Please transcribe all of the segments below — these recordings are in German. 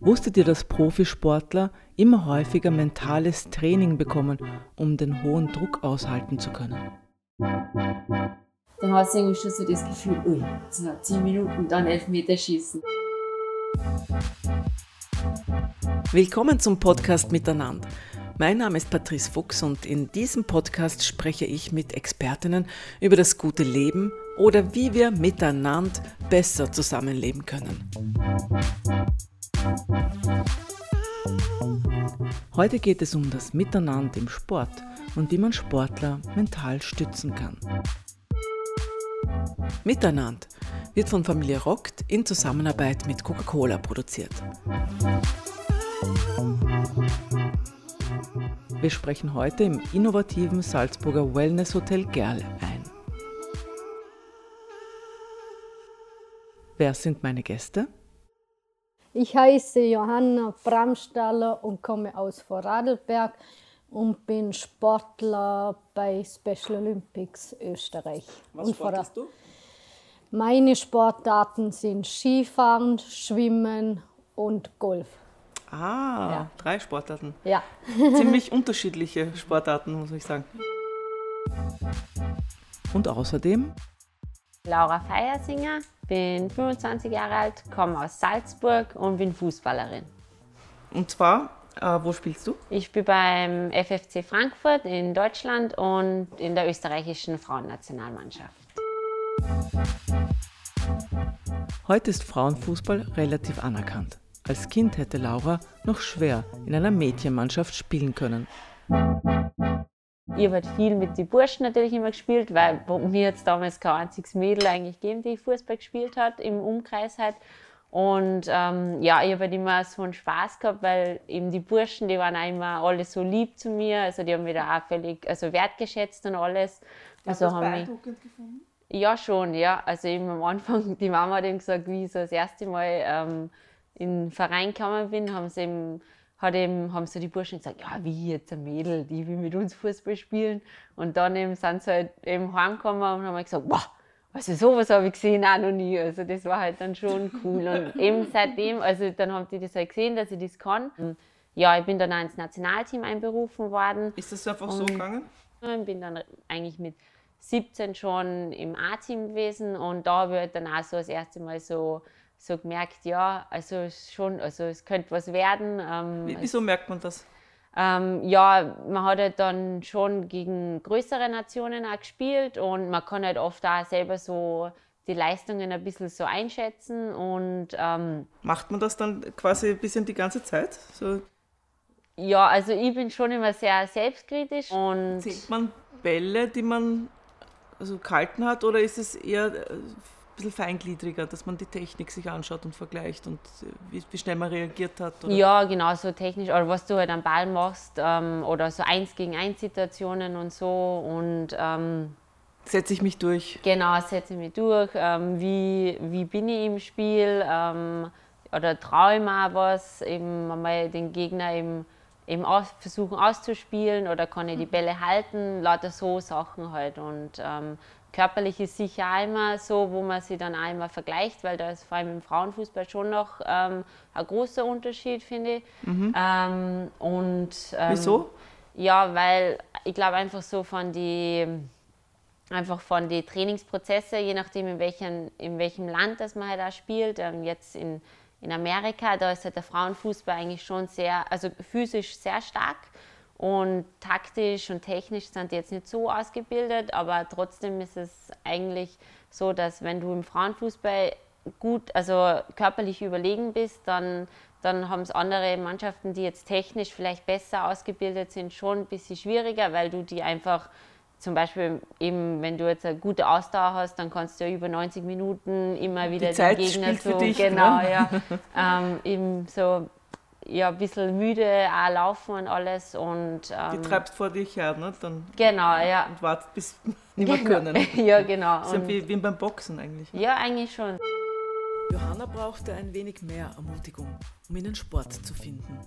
Wusstet ihr, dass Profisportler immer häufiger mentales Training bekommen, um den hohen Druck aushalten zu können? Dann hast du irgendwie schon so das Gefühl, ui, jetzt noch 10 Minuten, dann Elfmeter schießen. Willkommen zum Podcast Miteinander. Mein Name ist Patrice Fuchs und in diesem Podcast spreche ich mit Expertinnen über das gute Leben oder wie wir miteinander besser zusammenleben können. Heute geht es um das Miteinander im Sport und wie man Sportler mental stützen kann. Miteinander wird von Familie Rockt in Zusammenarbeit mit Coca-Cola produziert. Wir sprechen heute im innovativen Salzburger Wellness Hotel Gerl Wer sind meine Gäste? Ich heiße Johanna Bramstaller und komme aus Vorarlberg und bin Sportler bei Special Olympics Österreich. Was und sportest du? Meine Sportarten sind Skifahren, Schwimmen und Golf. Ah, Ja. drei Sportarten. Ja. Ziemlich unterschiedliche Sportarten, muss ich sagen. Und außerdem Laura Feiersinger, bin 25 Jahre alt, komme aus Salzburg und bin Fußballerin. Und zwar, äh, wo spielst du? Ich spiele beim FFC Frankfurt in Deutschland und in der österreichischen Frauennationalmannschaft. Heute ist Frauenfußball relativ anerkannt. Als Kind hätte Laura noch schwer in einer Mädchenmannschaft spielen können. Ich habe halt viel mit den Burschen natürlich immer gespielt, weil mir jetzt damals kein einziges Mädel eigentlich gegeben, die Fußball gespielt hat, im Umkreis halt. Und ähm, ja, ich habe halt immer so einen Spaß gehabt, weil eben die Burschen, die waren auch immer alle so lieb zu mir, also die haben mich da auch völlig also wertgeschätzt und alles. Also haben mich, gefunden? ja, schon, ja. Also eben am Anfang, die Mama hat eben gesagt, wie ich so das erste Mal ähm, in den Verein gekommen bin, haben sie eben, hat eben, haben so die Burschen gesagt, ja, wie jetzt ein Mädel, die will mit uns Fußball spielen. Und dann eben sind sie halt eben heimgekommen und haben halt gesagt, wow, also sowas habe ich gesehen auch noch nie. Also das war halt dann schon cool. Und eben seitdem, also dann haben die das halt gesehen, dass ich das kann. Ja, ich bin dann auch ins Nationalteam einberufen worden. Ist das einfach so Und- gegangen? Ich bin dann eigentlich mit 17 schon im A-Team gewesen und da habe ich halt dann auch so das erste Mal so, so gemerkt, ja, also es schon, also es könnte was werden. Ähm, Wie- Wieso merkt man das? ähm, ja, man hat halt dann schon gegen größere Nationen auch gespielt und man kann halt oft auch selber so die Leistungen ein bisschen so einschätzen und ähm, Macht man das dann quasi ein bisschen die ganze Zeit? So ja, also ich bin schon immer sehr selbstkritisch und zählt man Bälle, die man also gehalten hat, oder ist es eher äh, bisschen feingliedriger, dass man die Technik sich anschaut und vergleicht und äh, wie, wie schnell man reagiert hat? Oder? Ja, genau, so technisch, oder was du halt am Ball machst, ähm, oder so eins gegen eins Situationen und so. Und ähm, Setze ich mich durch? genau, setze ich mich durch, ähm, wie, wie bin ich im Spiel, ähm, oder traue ich mir auch was, eben einmal den Gegner eben, eben aus, versuchen auszuspielen, oder kann ich die Bälle halten, lauter so Sachen halt. Und ähm, körperlich ist sicher immer so, wo man sich dann immer vergleicht, weil da ist vor allem im Frauenfußball schon noch ähm, ein großer Unterschied, finde ich. Ähm, und, ähm, Wieso? Ja, weil ich glaube einfach so von die einfach von die Trainingsprozesse, je nachdem in welchem, in welchem Land das man halt auch spielt. Ähm, jetzt in, in Amerika, da ist halt der Frauenfußball eigentlich schon sehr, also physisch sehr stark und taktisch und technisch sind die jetzt nicht so ausgebildet, aber trotzdem ist es eigentlich so, dass wenn du im Frauenfußball gut, also körperlich überlegen bist, dann, dann haben es andere Mannschaften, die jetzt technisch vielleicht besser ausgebildet sind, schon ein bisschen schwieriger, weil du die einfach zum Beispiel eben, wenn du jetzt eine gute Ausdauer hast, dann kannst du ja über 90 Minuten immer wieder Zeit den Gegner so, dich, genau, ne? ja, ähm, eben so ja, ein bisschen müde auch laufen und alles und Die ähm, treibst vor dich her, ne? Dann genau, ja. und wartet, bis nicht mehr Genau. können. ja, genau. Das ist ja wie, wie beim Boxen eigentlich. ja, eigentlich schon. Johanna brauchte ein wenig mehr Ermutigung, um in den Sport zu finden.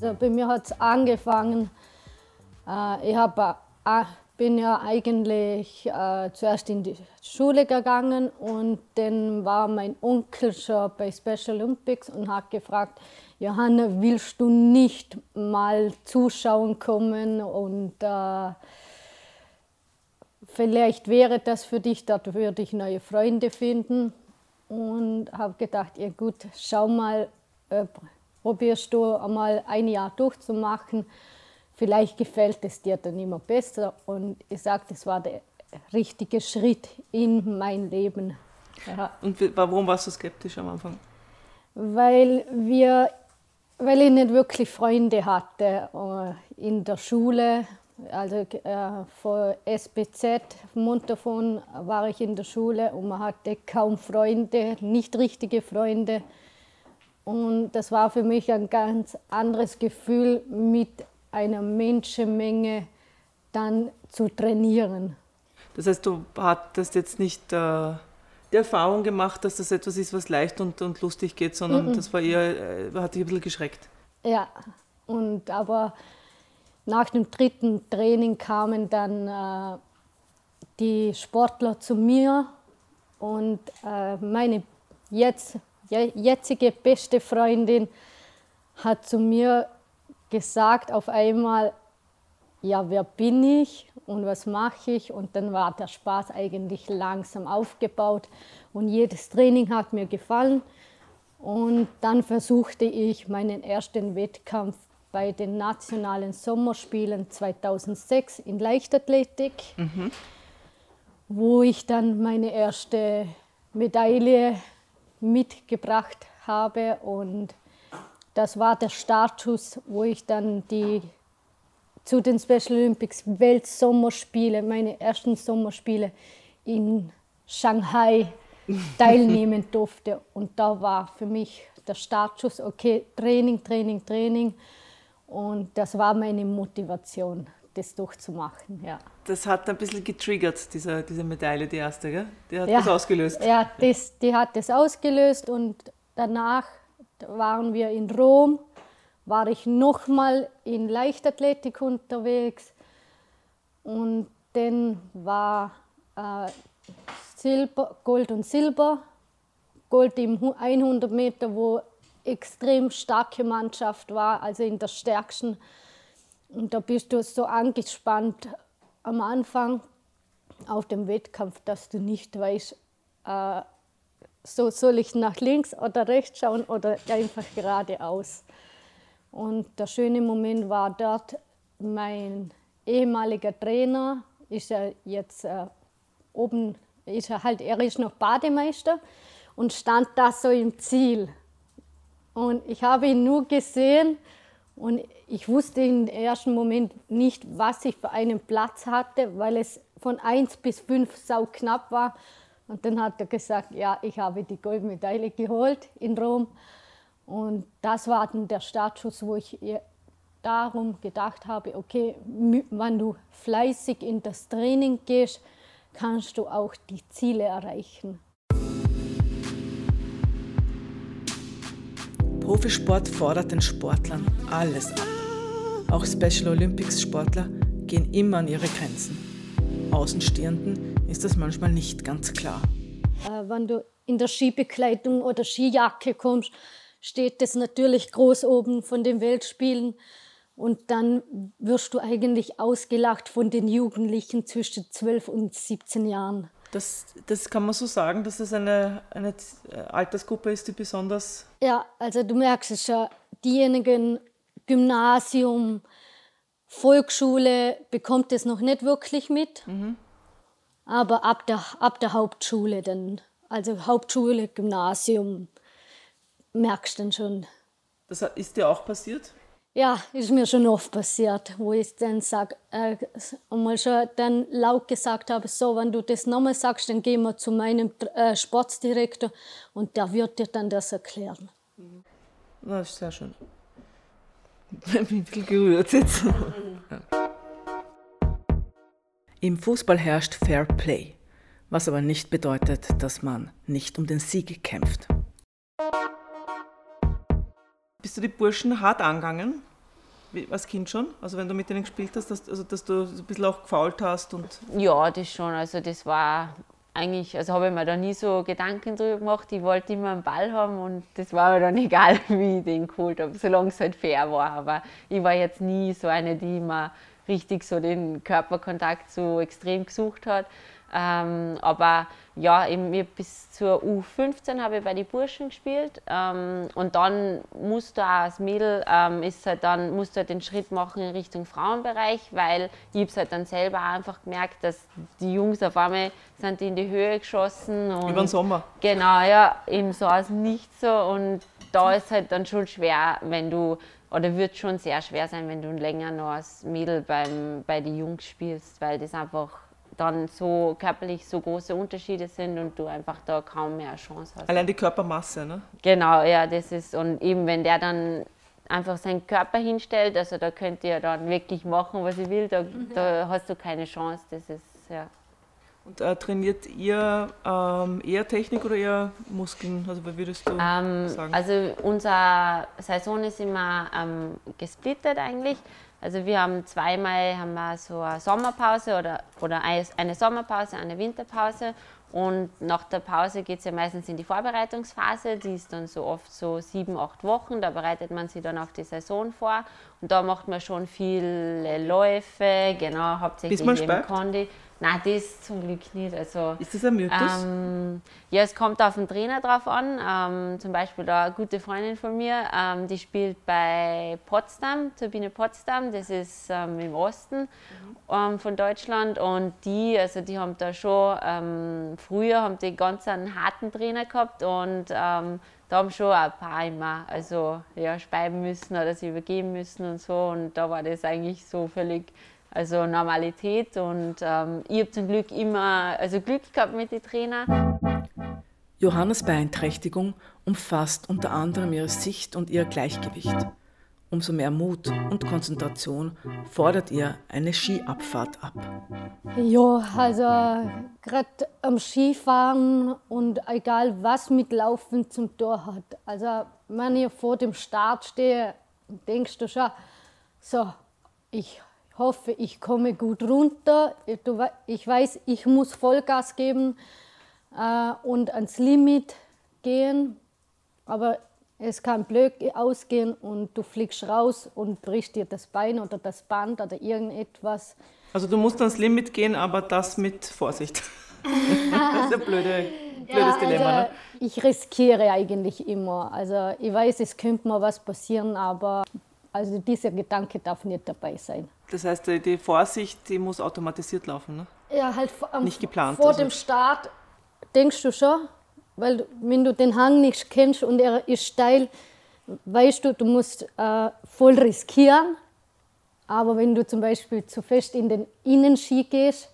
Also bei mir hat es angefangen, äh, ich habe ein bin ja eigentlich äh, zuerst in die Schule gegangen und dann war mein Onkel schon bei Special Olympics und hat gefragt, Johanna, willst du nicht mal zuschauen kommen und äh, vielleicht wäre das für dich, dort würde ich neue Freunde finden. Und habe gedacht, ja gut, schau mal, äh, probierst du einmal ein Jahr durchzumachen vielleicht gefällt es dir dann immer besser. Und ich sage, das war der richtige Schritt in mein Leben. Ja. Und warum warst du skeptisch am Anfang? Weil wir, weil ich nicht wirklich Freunde hatte äh, in der Schule. Also äh, vor SBZ, Montafon, war ich in der Schule und man hatte kaum Freunde, nicht richtige Freunde. Und das war für mich ein ganz anderes Gefühl, mit einer Menschenmenge dann zu trainieren. Das heißt, du hattest jetzt nicht äh, die Erfahrung gemacht, dass das etwas ist, was leicht und, und lustig geht, sondern -mm. das war eher, äh, hat dich ein bisschen geschreckt. Ja, und aber nach dem dritten Training kamen dann äh, die Sportler zu mir und äh, meine jetzt, jetzige beste Freundin hat zu mir gesagt auf einmal, ja, wer bin ich und was mache ich? Und dann war der Spaß eigentlich langsam aufgebaut und jedes Training hat mir gefallen. Und dann versuchte ich meinen ersten Wettkampf bei den nationalen Sommerspielen 2006 in Leichtathletik, mhm. wo ich dann meine erste Medaille mitgebracht habe und das war der Startschuss, wo ich dann die, zu den Special Olympics Weltsommerspiele, meine ersten Sommerspiele in Shanghai teilnehmen durfte. Und da war für mich der Startschuss, okay, Training, Training, Training. Und das war meine Motivation, das durchzumachen. Ja. Das hat ein bisschen getriggert, diese, diese Medaille, die erste, gell? Die hat ja, das ausgelöst. Ja, das, die hat das ausgelöst und danach waren wir in Rom, war ich nochmal in Leichtathletik unterwegs und dann war äh, Silber, Gold und Silber. Gold im 100 Meter, wo extrem starke Mannschaft war, also in der stärksten. Und da bist du so angespannt am Anfang auf dem Wettkampf, dass du nicht weißt, äh, so soll ich nach links oder rechts schauen oder einfach geradeaus. Und der schöne Moment war dort, mein ehemaliger Trainer ist ja jetzt äh, oben, ist er halt, er ist noch Bademeister und stand da so im Ziel. Und ich habe ihn nur gesehen und ich wusste im ersten Moment nicht, was ich für einen Platz hatte, weil es von 1 bis 5 sau knapp war. Und dann hat er gesagt, ja, ich habe die Goldmedaille geholt in Rom. Und das war dann der Startschuss, wo ich darum gedacht habe, okay, wenn du fleißig in das Training gehst, kannst du auch die Ziele erreichen. Profisport fordert den Sportlern alles ab. Auch Special Olympics Sportler gehen immer an ihre Grenzen. Außenstehenden ist das manchmal nicht ganz klar. Äh, wenn du in der Skibekleidung oder Skijacke kommst, steht das natürlich groß oben von den Weltspielen. Und dann wirst du eigentlich ausgelacht von den Jugendlichen zwischen 12 und 17 Jahren. Das, das kann man so sagen, dass das eine, eine Altersgruppe ist, die besonders. Ja, also du merkst es schon, diejenigen Gymnasium, Volksschule bekommt es noch nicht wirklich mit, mhm. aber ab der, ab der Hauptschule dann, also Hauptschule, Gymnasium, merkst du dann schon. Das ist dir auch passiert? Ja, ist mir schon oft passiert, wo ich dann sag, äh, einmal schon dann laut gesagt habe, so, wenn du das nochmal sagst, dann gehen wir zu meinem äh, Sportdirektor und der wird dir dann das erklären. Das ist sehr schön. Ich bin ein bisschen gerührt jetzt. Im Fußball herrscht Fair Play, was aber nicht bedeutet, dass man nicht um den Sieg kämpft. Bist du die Burschen hart angegangen? als Kind schon? Also wenn du mit denen gespielt hast, dass, also dass du ein bisschen auch gefault hast und. Ja, das schon. Also das war eigentlich, also habe ich mir da nie so Gedanken drüber gemacht. Ich wollte immer einen Ball haben und das war mir dann egal, wie ich den geholt habe, solange es halt fair war. Aber ich war jetzt nie so eine, die immer richtig so den Körperkontakt so extrem gesucht hat. Ähm, aber ja, eben bis zur U15 habe ich bei den Burschen gespielt ähm, und dann musst du auch als Mädel ähm, ist halt dann, musst du halt den Schritt machen in Richtung Frauenbereich, weil ich habe halt dann selber auch einfach gemerkt, dass die Jungs auf einmal sind in die Höhe geschossen. Und Über den Sommer. Genau, ja, eben so aus nichts so und da ist halt dann schon schwer, wenn du oder wird schon sehr schwer sein, wenn du länger noch als Mädel beim, bei den Jungs spielst, weil das einfach dann so körperlich so große Unterschiede sind und du einfach da kaum mehr Chance hast. Allein die Körpermasse, ne? Genau, ja, das ist, und eben wenn der dann einfach seinen Körper hinstellt, also da könnt ihr dann wirklich machen, was ihr will, da, mhm. da hast du keine Chance, das ist, ja. Und äh, trainiert ihr ähm, eher Technik oder eher Muskeln? Also was würdest du ähm, sagen? Also unsere Saison ist immer ähm, gesplittet eigentlich. Also wir haben zweimal haben wir so eine Sommerpause oder, oder eine Sommerpause, eine Winterpause. Und nach der Pause geht es ja meistens in die Vorbereitungsphase, die ist dann so oft so sieben, acht Wochen, da bereitet man sich dann auf die Saison vor. Und da macht man schon viele Läufe, genau, hauptsächlich im Kondi. Nein, das zum Glück nicht. Also, ist das ein Mythos? Ähm, ja, es kommt auf den Trainer drauf an. Ähm, zum Beispiel da eine gute Freundin von mir, ähm, die spielt bei Potsdam, Turbine Potsdam, das ist ähm, im Osten mhm. von Deutschland. Und die, also die haben da schon, ähm, früher haben die ganz einen harten Trainer gehabt und ähm, da haben schon ein paar immer also, ja, speiben müssen oder sie übergeben müssen und so. Und da war das eigentlich so völlig also Normalität und ähm, ich habe zum Glück immer also Glück gehabt mit den Trainern. Johannas Beeinträchtigung umfasst unter anderem ihre Sicht und ihr Gleichgewicht. Umso mehr Mut und Konzentration fordert ihr eine Skiabfahrt ab. Ja, also gerade am Skifahren und egal was mit Laufen zum Tor hat. Also wenn ich vor dem Start stehe, denkst du schon, so, ich hoffe, ich komme gut runter. Ich weiß, ich muss Vollgas geben äh, und ans Limit gehen. Aber es kann blöd ausgehen und du fliegst raus und brichst dir das Bein oder das Band oder irgendetwas. Also du musst ans Limit gehen, aber das mit Vorsicht. das ist ein blöde, blödes ja, Dilemma. Also, ne? Ich riskiere eigentlich immer. Also ich weiß, es könnte mal was passieren, aber also dieser Gedanke darf nicht dabei sein. Das heißt, die Vorsicht, die muss automatisiert laufen, ne? Ja, halt ähm, nicht geplant. Vor also. dem Start denkst du schon, weil wenn du den Hang nicht kennst und er ist steil, weißt du, du musst äh, voll riskieren. Aber wenn du zum Beispiel zu fest in den Innenski gehst,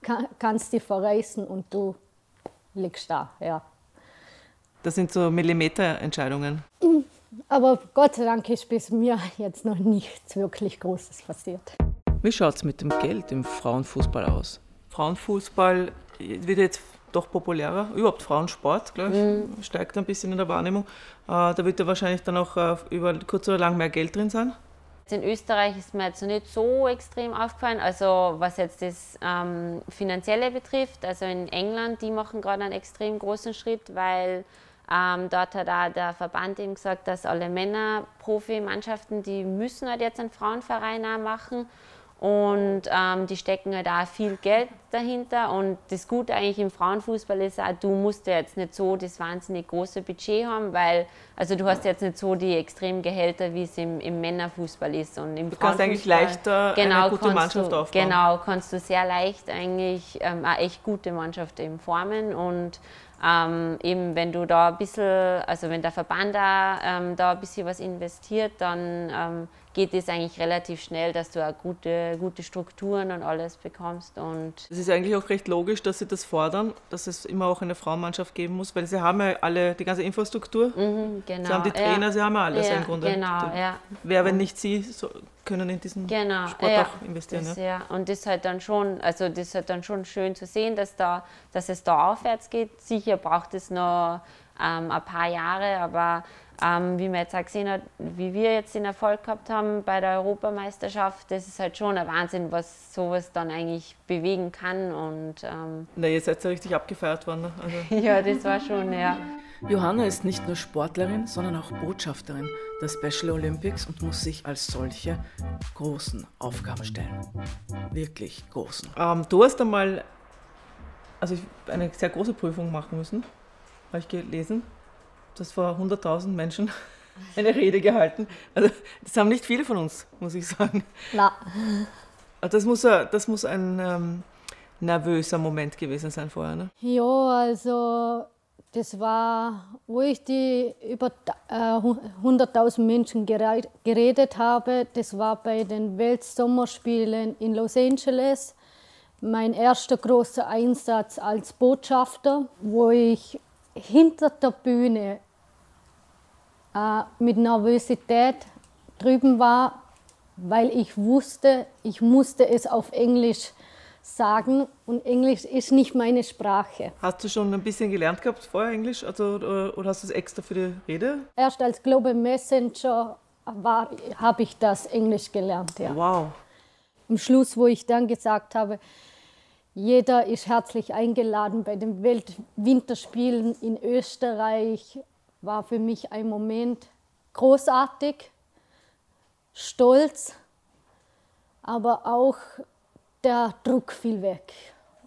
kann, kannst du dich verreißen und du liegst da, ja. Das sind so Millimeterentscheidungen. Mhm. Aber Gott sei Dank ist bis mir jetzt noch nichts wirklich Großes passiert. Wie schaut es mit dem Geld im Frauenfußball aus? Frauenfußball wird jetzt doch populärer, überhaupt Frauensport, glaube ich, mhm. steigt ein bisschen in der Wahrnehmung. Äh, da wird ja wahrscheinlich dann auch äh, über kurz oder lang mehr Geld drin sein. In Österreich ist mir jetzt nicht so extrem aufgefallen, also was jetzt das ähm, Finanzielle betrifft. Also in England, die machen gerade einen extrem großen Schritt, weil ähm, dort hat auch der Verband eben gesagt, dass alle Männer-Profi-Mannschaften, die müssen halt jetzt einen Frauenverein auch machen. Und ähm, die stecken halt auch viel Geld dahinter. Und das Gute eigentlich im Frauenfußball ist auch, du musst ja jetzt nicht so das wahnsinnig große Budget haben, weil also du hast jetzt nicht so die extremen Gehälter, wie es im, im Männerfußball ist. Und im du kannst eigentlich leichter genau, eine gute Mannschaft du, aufbauen. Genau, kannst du sehr leicht eigentlich ähm, eine echt gute Mannschaft eben formen. Und ähm, eben wenn du da ein bisschen, also wenn der Verband da, ähm, da ein bisschen was investiert, dann ähm, geht es eigentlich relativ schnell, dass du auch gute, gute Strukturen und alles bekommst. Und es ist eigentlich auch recht logisch, dass sie das fordern, dass es immer auch eine Frauenmannschaft geben muss, weil sie haben ja alle die ganze Infrastruktur. Mhm, genau. Sie haben die Trainer, ja. sie haben ja alles ja, im Grunde. Genau, ja. Wer, wenn nicht sie, so, können in diesen genau, Sport ja, auch investieren. Das, ja. Und das ist halt dann schon, also das ist halt dann schon schön zu sehen, dass, da, dass es da aufwärts geht. Sicher braucht es noch ähm, ein paar Jahre, aber ähm, wie man jetzt auch gesehen hat, wie wir jetzt den Erfolg gehabt haben bei der Europameisterschaft, das ist halt schon ein Wahnsinn, was sowas dann eigentlich bewegen kann. Und, ähm Na, ihr seid ja richtig abgefeiert worden. Ne? Also. ja, das war schon, ja. Johanna ist nicht nur Sportlerin, sondern auch Botschafterin der Special Olympics und muss sich als solche großen Aufgaben stellen. Wirklich großen. Ähm, du hast einmal also eine sehr große Prüfung machen müssen, habe ich gelesen das vor 100.000 Menschen eine Rede gehalten. Also, das haben nicht viele von uns, muss ich sagen. Na. Das muss, das muss ein ähm, nervöser Moment gewesen sein vorher, ne? Ja, also das war, wo ich die über äh, 100.000 Menschen geredet habe. Das war bei den Weltsommerspielen in Los Angeles. Mein erster großer Einsatz als Botschafter, wo ich hinter der Bühne äh, mit Nervosität drüben war, weil ich wusste, ich musste es auf Englisch sagen und Englisch ist nicht meine Sprache. Hast du schon ein bisschen gelernt gehabt vorher Englisch also, oder, oder hast du es extra für die Rede? Erst als Global Messenger habe ich das Englisch gelernt. Ja. Wow. Am Schluss, wo ich dann gesagt habe, jeder ist herzlich eingeladen bei den Weltwinterspielen in Österreich. War für mich ein Moment großartig, stolz, aber auch der Druck fiel weg.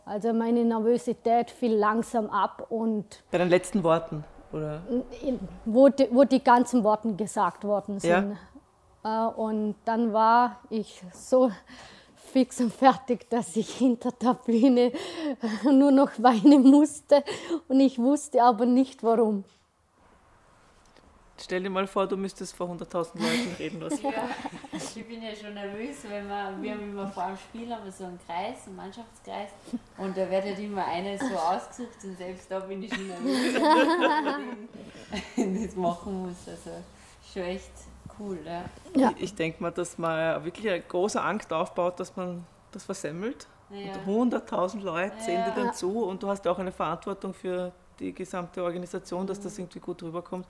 Also meine Nervosität fiel langsam ab und. Bei den letzten Worten, oder? Wo die, wo die ganzen Worte gesagt worden sind. Ja. Äh, und dann war ich so fix und fertig, dass ich hinter der Bühne nur noch weinen musste und ich wusste aber nicht warum. Stell dir mal vor, du müsstest vor 100.000 Leuten reden lassen. Ja, ich bin ja schon nervös, wenn wir, wir haben immer vor dem Spiel haben wir so einen Kreis, einen Mannschaftskreis und da wird halt immer einer so ausgesucht und selbst da bin ich schon nervös, wenn ich das machen muss. Also schon echt cool. Ja. ja. Ich, ich denke mal, dass man wirklich eine große Angst aufbaut, dass man das versemmelt. Ja. Und 100.000 Leute sehen dir dann zu und du hast auch eine Verantwortung für die gesamte Organisation, dass das mhm. irgendwie gut rüberkommt.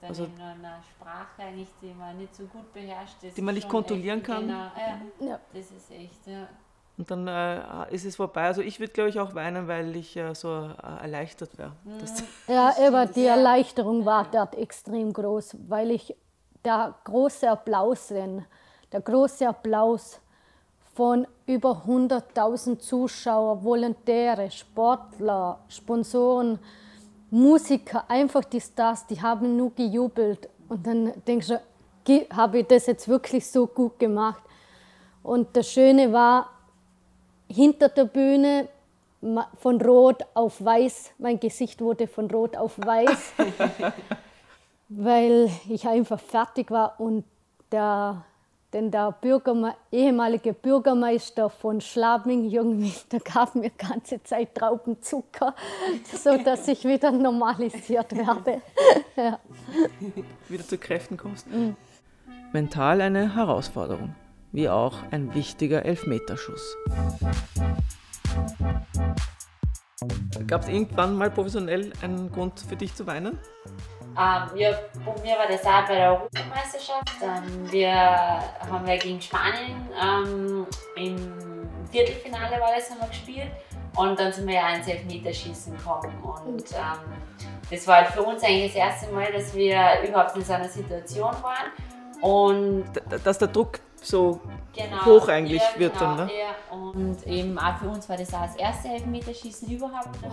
Dann also, in einer Sprache eigentlich, die man nicht so gut beherrscht. die man nicht kontrollieren kann. Genau, ja, das ist echt, ja. Und dann äh, ist es vorbei. Also ich würde, glaube ich, auch weinen, weil ich äh, so äh, erleichtert wäre. Mhm. Ja, aber die Erleichterung war dort extrem groß, weil ich der große Applaus sehen, der große Applaus von über 100.000 Zuschauer, Volontäre, Sportler, Sponsoren, Musiker, einfach die Stars, die haben nur gejubelt. Und dann denkst du, habe ich das jetzt wirklich so gut gemacht? Und das Schöne war, hinter der Bühne von Rot auf Weiß, mein Gesicht wurde von Rot auf Weiß, weil ich einfach fertig war und der denn der Bürgerme ehemalige Bürgermeister von Schlabing, Jungwil, der gab mir ganze Zeit Traubenzucker, sodass ich wieder normalisiert werde. ja. Wieder zu Kräften kommst. Mhm. Mental eine Herausforderung, wie auch ein wichtiger Elfmeterschuss. Gab es irgendwann mal professionell einen Grund für dich zu weinen? Ähm, ja, bei mir war das auch bei der Europameisterschaft. Ähm, wir haben ja gegen Spanien ähm, im Viertelfinale war das, haben wir gespielt. Und dann sind wir ja ins Elfmeterschießen gekommen. Und ähm, das war halt für uns eigentlich das erste Mal, dass wir überhaupt in so einer Situation waren. Und dass der Druck so genau, hoch eigentlich ja, wird genau, dann. Ne? Ja. Und eben auch für uns war das auch das erste Elfmeterschießen überhaupt bei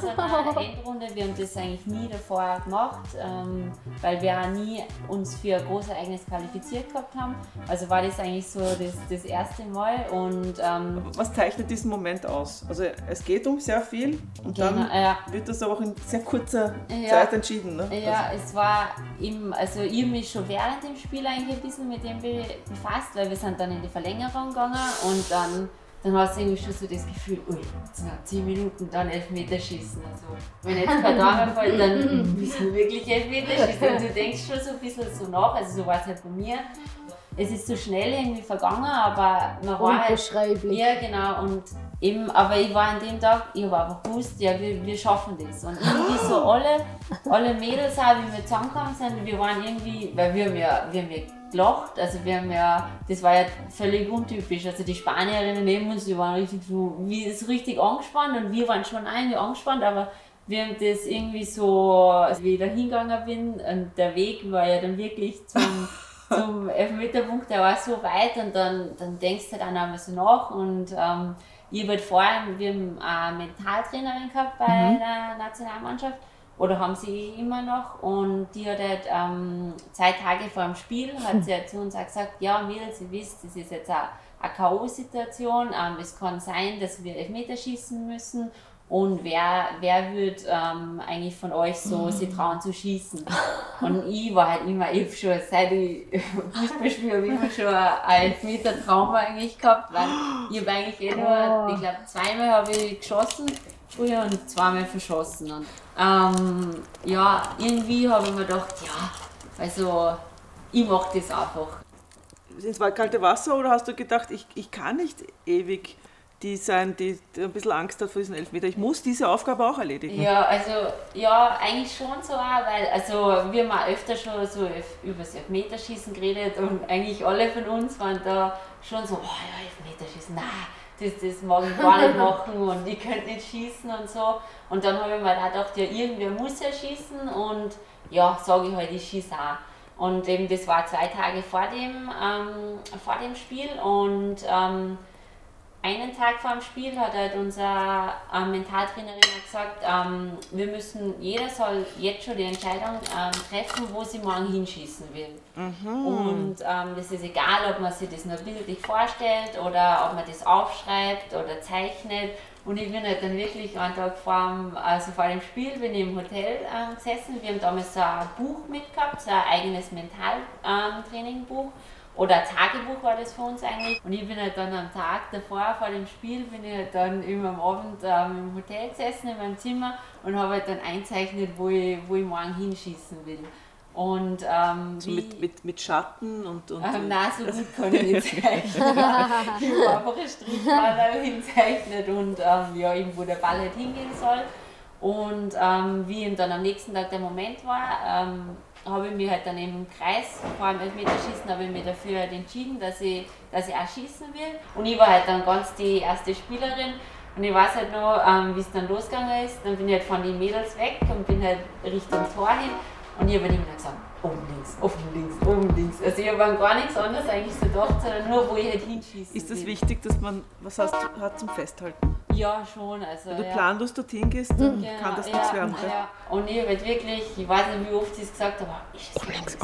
so einer Endrunde. Wir haben das eigentlich nie davor gemacht, ähm, weil wir auch nie uns für ein großes Ereignis qualifiziert gehabt haben. Also war das eigentlich so das, das erste Mal. Und, ähm, Was zeichnet diesen Moment aus? Also es geht um sehr viel und genau, dann ja. wird das aber auch in sehr kurzer Zeit entschieden. Ne? Ja, also. es war eben, also ich habe mich schon während dem Spiel eigentlich ein bisschen mit dem befasst, weil wir sind dann in die Verlängerung gegangen und dann, dann hast du irgendwie schon so das Gefühl, ui, jetzt noch 10 Minuten, dann Elfmeterschießen. Also, wenn jetzt kein Tor fällt, dann müssen wir wirklich Elfmeterschießen. Und du denkst schon so ein bisschen so nach, also so war es halt bei mir. Es ist so schnell irgendwie vergangen, aber man war halt. Ja, genau. Und Eben, aber ich war an dem Tag, ich habe einfach gewusst, ja, wir, wir schaffen das. Und irgendwie so alle, alle Mädels auch, wie wir zusammengekommen sind, wir waren irgendwie, weil wir haben ja, wir haben ja gelacht, also wir haben ja, das war ja völlig untypisch. Also die Spanierinnen neben uns, die waren richtig so, wie, so richtig angespannt und wir waren schon irgendwie angespannt, aber wir haben das irgendwie so, also wie ich da hingegangen bin und der Weg war ja dann wirklich zum, zum Elfmeterpunkt, der war so weit und dann, dann denkst du dann einmal so nach und ähm, ich habe halt vorher, wir haben eine Mentaltrainerin gehabt bei mhm. der Nationalmannschaft oder haben sie immer noch und die hat halt ähm, zwei Tage vor dem Spiel hat sie halt zu uns auch gesagt, ja Mädels, ihr wisst, das ist jetzt eine, eine K.O.-Situation, ähm, es kann sein, dass wir Elfmeter schießen müssen und wer, wer wird ähm, eigentlich von euch so sich trauen zu schießen? Und ich war halt immer, ich schon seit ich Fußball spiele, habe ich immer schon einen Elfmeter Traum eigentlich gehabt, weil ich habe eigentlich eh nur, oh. ich glaube zweimal habe ich geschossen früher und zweimal verschossen. Und ähm, ja, irgendwie habe ich mir gedacht, ja, also ich mache das einfach. Ins kalte Wasser oder hast du gedacht, ich, ich kann nicht ewig die sein, die, die ein bisschen Angst hat vor diesen Elfmeter. Ich muss diese Aufgabe auch erledigen. Ja, also ja, eigentlich schon so auch, weil also wir haben auch öfter schon so über das Elfmeterschießen geredet und eigentlich alle von uns waren da schon so, oh ja, Elfmeterschießen, nein, das, das mag ich gar nicht machen und ich könnte nicht schießen und so. Und dann habe ich mir gedacht, ja, irgendwer muss ja schießen und ja, sage ich halt, ich schieße auch. Und eben das war zwei Tage vor dem, ähm, vor dem Spiel und ähm, einen Tag vor dem Spiel hat halt unsere äh, Mentaltrainerin gesagt, ähm, wir müssen, jeder soll jetzt schon die Entscheidung ähm, treffen, wo sie morgen hinschießen will. Mhm. Und ähm, das ist egal, ob man sich das nur bildlich vorstellt oder ob man das aufschreibt oder zeichnet. Und ich bin halt dann wirklich einen Tag vor dem, also vor dem Spiel bin ich im Hotel ähm, gesessen. Wir haben damals so ein Buch mitgehabt, so ein eigenes Mentaltraining-Buch. Oder ein Tagebuch war das für uns eigentlich. Und ich bin halt dann am Tag davor, vor dem Spiel, bin ich halt dann immer am Abend ähm, im Hotel gesessen, in meinem Zimmer und habe halt dann einzeichnet, wo ich, wo ich morgen hinschießen will. Und, ähm, so mit, mit, mit Schatten und. und ähm, nein, so gut kann ich nicht zeichnen. ich habe einfach einen Strichmaler hinzeichnet und ähm, ja, eben wo der Ball halt hingehen soll. Und ähm, wie ihm dann am nächsten Tag der Moment war, ähm, habe ich mich halt dann im Kreis, vor allem Elfmeterschießen, habe ich mich dafür halt entschieden, dass ich, dass ich auch schießen will. Und ich war halt dann ganz die erste Spielerin. Und ich weiß halt noch, ähm, wie es dann losgegangen ist. Dann bin ich halt von den Mädels weg und bin halt Richtung Tor hin. Und ich habe halt immer gesagt, oben links, oben links, oben links. Also ich habe an gar nichts anderes eigentlich so gedacht, sondern nur, wo ich halt hinschießen Ist das wichtig, dass man was hast, hat zum Festhalten? Ja, schon. Also, Wenn du ja. planlos dorthin gehst, dann genau, kann das ja, nichts werden. Ja. Und ich halt wirklich, ich weiß nicht, wie oft sie es gesagt haben, ich oben links,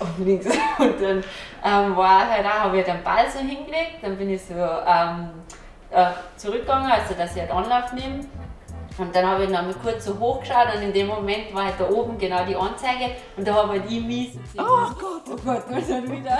oben links. Und dann ähm, war halt auch, habe ich den Ball so hingelegt, dann bin ich so ähm, äh, zurückgegangen, also dass ich halt Anlauf nehme und dann habe ich noch mal kurz so hochgeschaut und in dem Moment war halt da oben genau die Anzeige und da habe halt ich mich so gesehen. Oh Gott, oh Gott, und dann wieder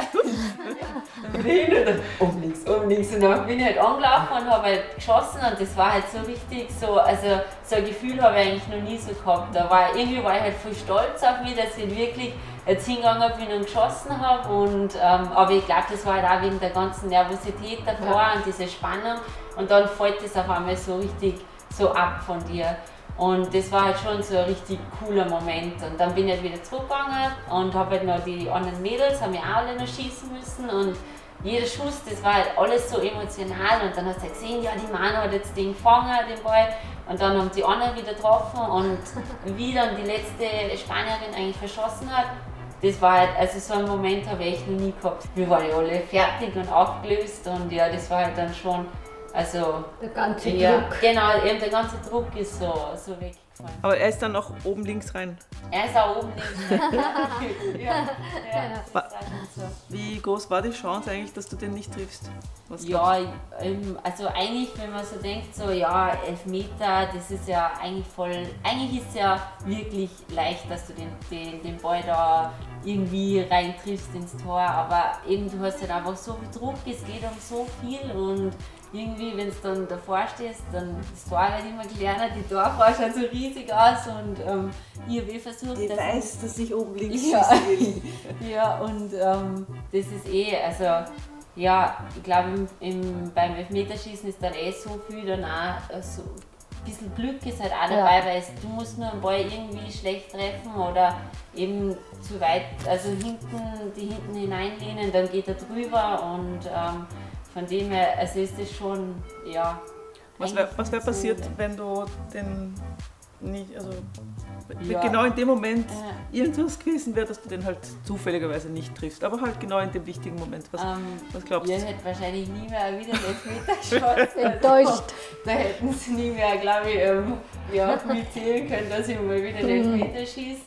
hin und dann oben links, oben links. Und dann bin ich halt angelaufen und habe halt geschossen und das war halt so richtig so, also so ein Gefühl habe ich eigentlich noch nie so gehabt. Da war, irgendwie war ich halt voll stolz auf mich, dass ich wirklich jetzt hingegangen bin und geschossen habe. Und, ähm, aber ich glaube, das war halt auch wegen der ganzen Nervosität davor ja. und diese Spannung. Und dann fällt das auf einmal so richtig so ab von dir. Und das war halt schon so ein richtig cooler Moment. Und dann bin ich halt wieder zurückgegangen und habe halt noch die anderen Mädels, haben ja auch alle noch schießen müssen. Und jeder Schuss, das war halt alles so emotional. Und dann hast du halt gesehen, ja, die Manu hat jetzt den gefangen, den Ball. Und dann haben die anderen wieder getroffen. Und wie dann die letzte Spanierin eigentlich verschossen hat, das war halt, also so einen Moment habe ich echt noch nie gehabt. Wir waren ja alle fertig und aufgelöst. Und ja, das war halt dann schon also, der ganze ja, Druck. Genau, eben der ganze Druck ist so, so weggefallen. Aber er ist dann auch oben links rein. Er ist auch oben links rein. ja, ja, so. Wie groß war die Chance eigentlich, dass du den nicht triffst? Was ja, ähm, also eigentlich, wenn man so denkt, so ja, Elfmeter, das ist ja eigentlich voll, eigentlich ist es ja wirklich leicht, dass du den, den, den Ball da irgendwie reintriffst ins Tor, aber eben du hast halt einfach so viel Druck, es geht um so viel und irgendwie, wenn du dann davor stehst, dann das Tor wird immer kleiner, die Torfrau schaut so riesig aus und ähm, ich habe eh versucht, ich dass weiß, ich, dass ich oben links ja, ja, und ähm, das ist eh, also ja, ich glaube, beim Elfmeterschießen ist dann eh so viel dann auch so ein bisschen Glück ist halt auch dabei, ja. weil es, du musst nur einen Ball irgendwie schlecht treffen oder eben zu weit, also hinten, die hinten hineinlehnen, dann geht er drüber und ähm, von dem her, also ist das schon, ja. Was wäre wär passiert, wenn du den nicht, also ja. genau in dem Moment ja. irgendwas gewesen wäre, dass du den halt zufälligerweise nicht triffst. Aber halt genau in dem wichtigen Moment. Was, um, ähm, was glaubst du? Ihr hättet wahrscheinlich nie mehr wieder Elfmeter Enttäuscht. Da hätten sie nie mehr, glaube ich, ähm, ja, mitzählen können, dass ich mal wieder den mhm. Elfmeter schieße.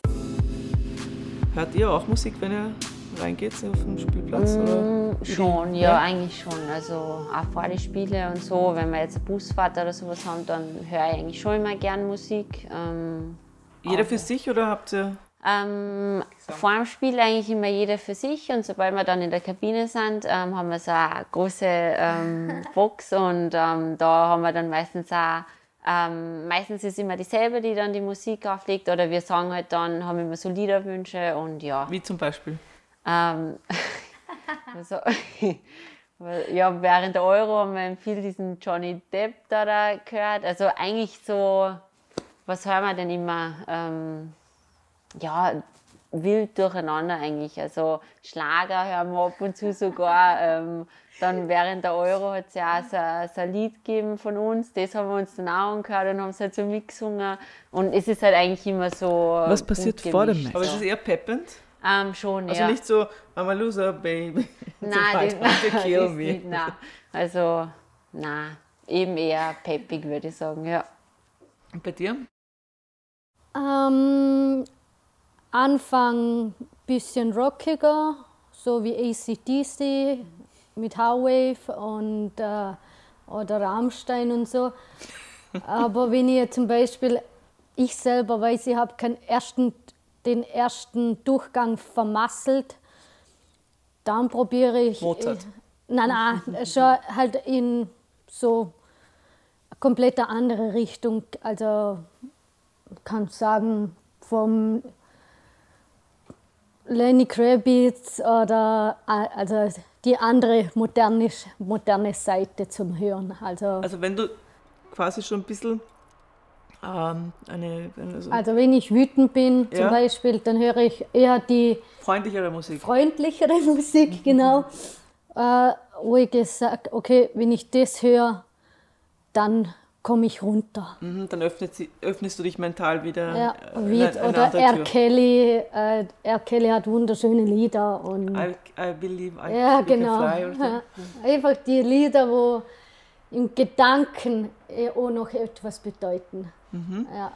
Hört ihr auch Musik, wenn ihr reingeht auf den Spielplatz? Mm, schon, ja, ja, eigentlich schon. Also auch vor den Spielen und so, wenn wir jetzt eine Busfahrt oder sowas haben, dann höre ich eigentlich schon immer gern Musik. Ähm, jeder für sich oder habt ihr? Ähm, vor dem Spiel eigentlich immer jeder für sich und sobald wir dann in der Kabine sind, ähm, haben wir so eine große ähm, Box und ähm, da haben wir dann meistens auch, ähm, meistens ist immer dieselbe, die dann die Musik auflegt oder wir sagen halt dann, haben immer so Liederwünsche und ja. Wie zum Beispiel? Ähm, also, ja, während der Euro haben wir viel diesen Johnny Depp da, da gehört, also eigentlich so was hören wir denn immer? Ähm, ja, wild durcheinander eigentlich. Also Schlager hören wir ab und zu sogar. Ähm, dann während der Euro hat es ja auch so, so, ein Lied gegeben von uns, das haben wir uns dann auch angehört und haben es halt so mitgesungen. Und es ist halt eigentlich immer so. Was passiert vor dem Match? Aber ist es eher peppend? Ähm, schon, also ja. nicht so, I'm a loser, baby. Nein, das, kill me. Nicht, nein. Also, nein, eben eher peppig, würde ich sagen, ja. Und bei dir? Ähm, Anfang ein bisschen rockiger, so wie ACDC mit Howwave und äh, oder Rammstein und so. Aber wenn ich zum Beispiel, ich selber weiß, ich habe keinen ersten, den ersten Durchgang vermasselt, dann probiere ich. Mozart. Äh, nein, nein, schon halt in so eine komplett andere Richtung. Also kann sagen, vom Lenny Kravitz oder also die andere moderne, moderne Seite zum Hören. Also, also wenn du quasi schon ein bisschen ähm, eine, also, also, wenn ich wütend bin ja. zum Beispiel, dann höre ich eher die freundlichere Musik. Freundlichere Musik, genau. äh, wo ich gesagt okay, wenn ich das höre, dann komme ich runter. Mhm, dann öffnet sie, öffnest du dich mental wieder. Ja, wie, eine, eine oder R. Kelly, äh, R. Kelly hat wunderschöne Lieder. Und I, I believe I ja, genau. Fly so. Einfach die Lieder, wo im Gedanken eh auch noch etwas bedeuten. Mhm. Ja.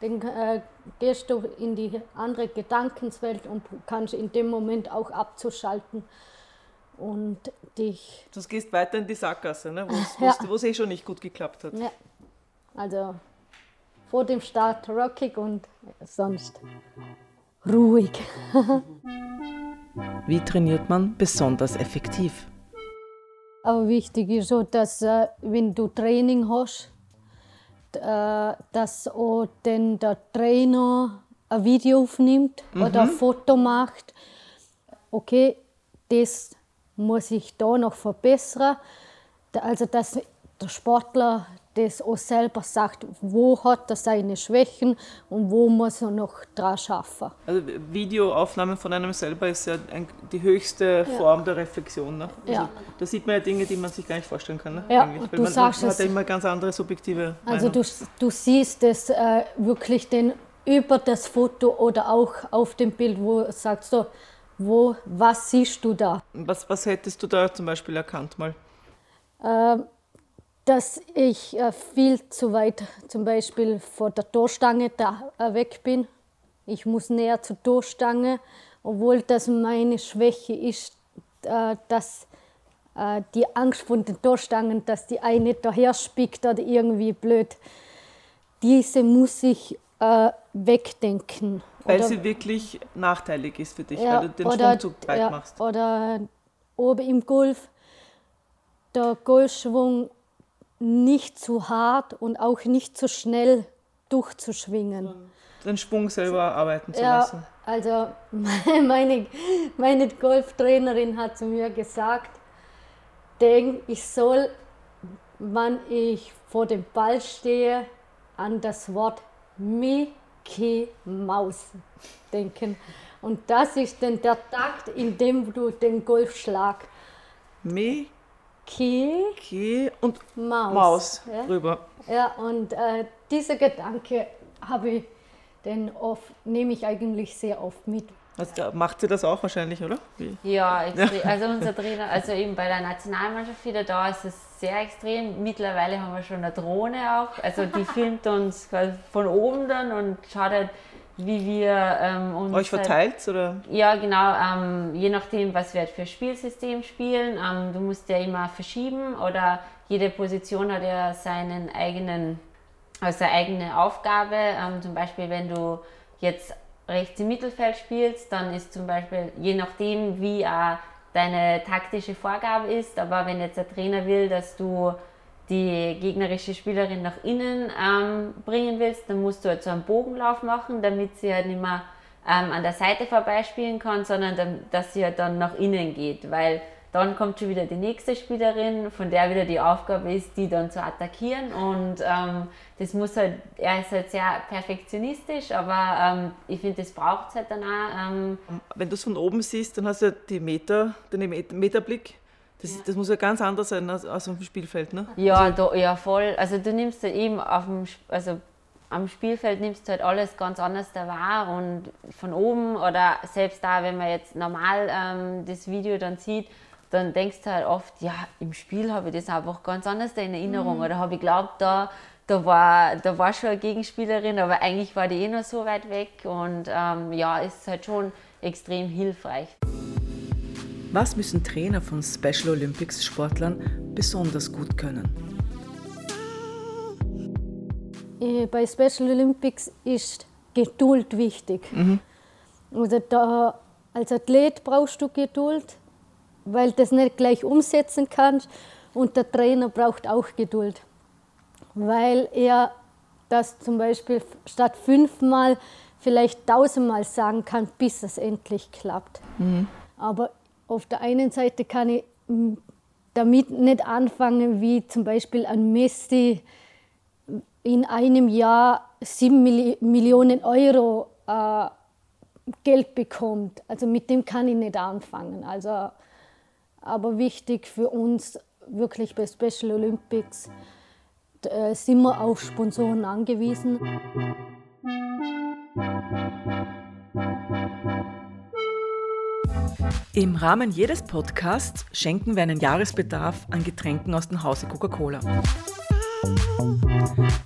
Dann äh, gehst du in die andere Gedankenswelt und kannst in dem Moment auch abzuschalten und dich. Du gehst weiter in die Sackgasse, ne? wo es ja. eh schon nicht gut geklappt hat. Ja. Also vor dem Start rockig und sonst ruhig. Wie trainiert man besonders effektiv? Aber wichtig ist so, dass äh, wenn du Training hast, äh, dass auch den der Trainer ein Video aufnimmt mhm. oder ein Foto macht. Okay, das muss ich da noch verbessern. Also dass der Sportler das auch selber sagt, wo hat er seine Schwächen und wo muss er noch dran schaffen. Also Videoaufnahmen von einem selber ist ja die höchste ja. Form der Reflexion. Ne? Also ja. Da sieht man ja Dinge, die man sich gar nicht vorstellen kann. Ne? Ja, Eigentlich. du man, sagst man hat ja immer ganz andere subjektive Also du, du siehst es äh, wirklich den, über das Foto oder auch auf dem Bild, wo du sagst so, wo, was siehst du da? Was, was hättest du da zum Beispiel erkannt mal? Äh, dass ich äh, viel zu weit zum Beispiel vor der Torstange da äh, weg bin. Ich muss näher zur Torstange, obwohl das meine Schwäche ist, äh, dass die Angst vor den Torstangen, dass die eine daher spickt oder irgendwie blöd. Diese muss ich wegdenken. Weil oder, sie wirklich nachteilig ist für dich, ja, weil du den oder, Schwung zu breit ja, machst. Oder oben im Golf, der Golfschwung nicht zu hart und auch nicht zu schnell durchzuschwingen. Den Schwung selber arbeiten zu ja, lassen. Also meine, meine Golftrainerin hat zu mir gesagt, denke, ich soll, wenn ich vor dem Ball stehe, an das Wort Mickey Maus denken. Und das ist dann der Takt, in dem du den Golfschlag Mickey Key und Maus. Maus Ja? rüber. Ja, und äh, dieser Gedanke habe ich den oft, nehme ich eigentlich sehr oft mit. Also, macht sie das auch wahrscheinlich, oder? Wie? Ja, extrem. also unser Trainer, also eben bei der Nationalmannschaft wieder da ist es sehr extrem. Mittlerweile haben wir schon eine Drohne auch, also die filmt uns quasi von oben dann und schaut halt, wie wir ähm, uns Euch halt- verteilt oder? Ja, genau. Ähm, je nachdem, was wir halt für Spielsystem spielen. Ähm, du musst ja immer verschieben oder jede Position hat ja seinen eigenen, also seine eigene Aufgabe. Ähm, zum Beispiel, wenn du jetzt rechts im Mittelfeld spielst, dann ist zum Beispiel, je nachdem, wie auch deine taktische Vorgabe ist, aber wenn jetzt der Trainer will, dass du die gegnerische Spielerin nach innen ähm, bringen willst, dann musst du halt so einen Bogenlauf machen, damit sie halt nicht mehr ähm, an der Seite vorbeispielen kann, sondern dann, dass sie halt dann nach innen geht, weil dann kommt schon wieder die nächste Spielerin, von der wieder die Aufgabe ist, die dann zu attackieren und ähm, das muss halt, er ist halt sehr perfektionistisch, aber ähm, ich finde, das braucht es halt dann auch. Ähm, Wenn du es von oben siehst, dann hast du ja die Meter, den Met- Meterblick. Das, ist- das muss ja ganz anders sein als, als auf dem Spielfeld, ne? Ja, da, ja, voll. Also du nimmst halt eben auf dem, also am Spielfeld nimmst du halt alles ganz anders da wahr und von oben oder selbst da, wenn man jetzt normal ähm, das Video dann sieht, dann denkst du halt oft, ja, im Spiel habe ich das einfach ganz anders in Erinnerung oder habe ich glaubt, da, da, war, da war schon eine Gegenspielerin, aber eigentlich war die eh noch so weit weg und ähm, ja, ist halt schon extrem hilfreich. Was müssen Trainer von Special Olympics Sportlern besonders gut können? Äh, Bei Special Olympics ist Geduld wichtig. Also da, als Athlet brauchst du Geduld, weil du das nicht gleich umsetzen kannst. Und der Trainer braucht auch Geduld, weil er das zum Beispiel statt fünfmal vielleicht tausendmal sagen kann, bis es endlich klappt. Aber auf der einen Seite kann ich mm, damit nicht anfangen, wie zum Beispiel ein Messi in einem Jahr sieben Milli Millionen Euro äh, Geld bekommt. Also mit dem kann ich nicht anfangen. Also, aber wichtig für uns wirklich bei Special Olympics äh, sind wir auf Sponsoren angewiesen. Im Rahmen jedes Podcasts schenken wir einen Jahresbedarf an Getränken aus dem Hause Coca-Cola.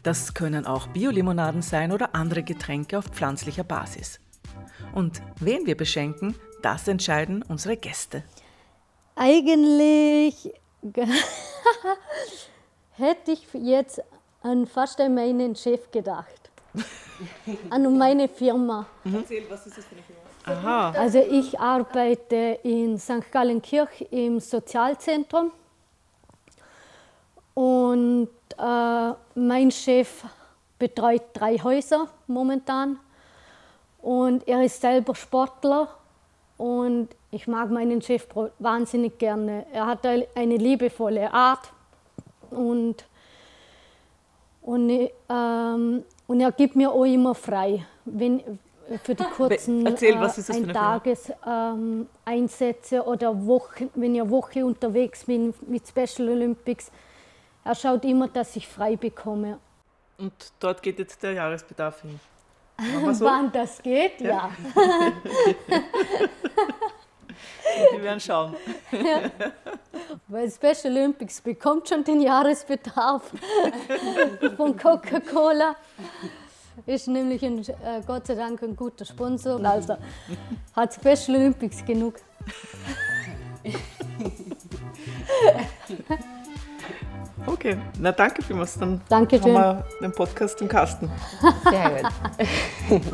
Das können auch Biolimonaden sein oder andere Getränke auf pflanzlicher Basis. Und wen wir beschenken, das entscheiden unsere Gäste. Eigentlich hätte ich jetzt an fast meinen Chef gedacht. An meine Firma. Erzähl, was ist das für eine Firma? Aha, Also ich arbeite in St. Gallenkirch im Sozialzentrum. Und äh, mein Chef betreut drei Häuser momentan. Und er ist selber Sportler. Und ich mag meinen Chef wahnsinnig gerne. Er hat ein- eine liebevolle Art. Und, und, ähm, und er gibt mir auch immer frei, wenn, für die kurzen erzähl, Firma? Tageseinsätze ähm, Einsätze oder Woche, wenn ich eine Woche unterwegs bin mit Special Olympics. Er schaut immer, dass ich frei bekomme. und dort geht jetzt der Jahresbedarf hin. So? Wann das geht, ja. Wir werden schauen. Weil Special Olympics bekommt schon den Jahresbedarf von Coca-Cola. Ist nämlich ein, äh, Gott sei Dank ein guter Sponsor. Also hat Special Olympics genug. Okay, na danke vielmals. Dann danke haben wir den Podcast im Kasten. Sehr gut.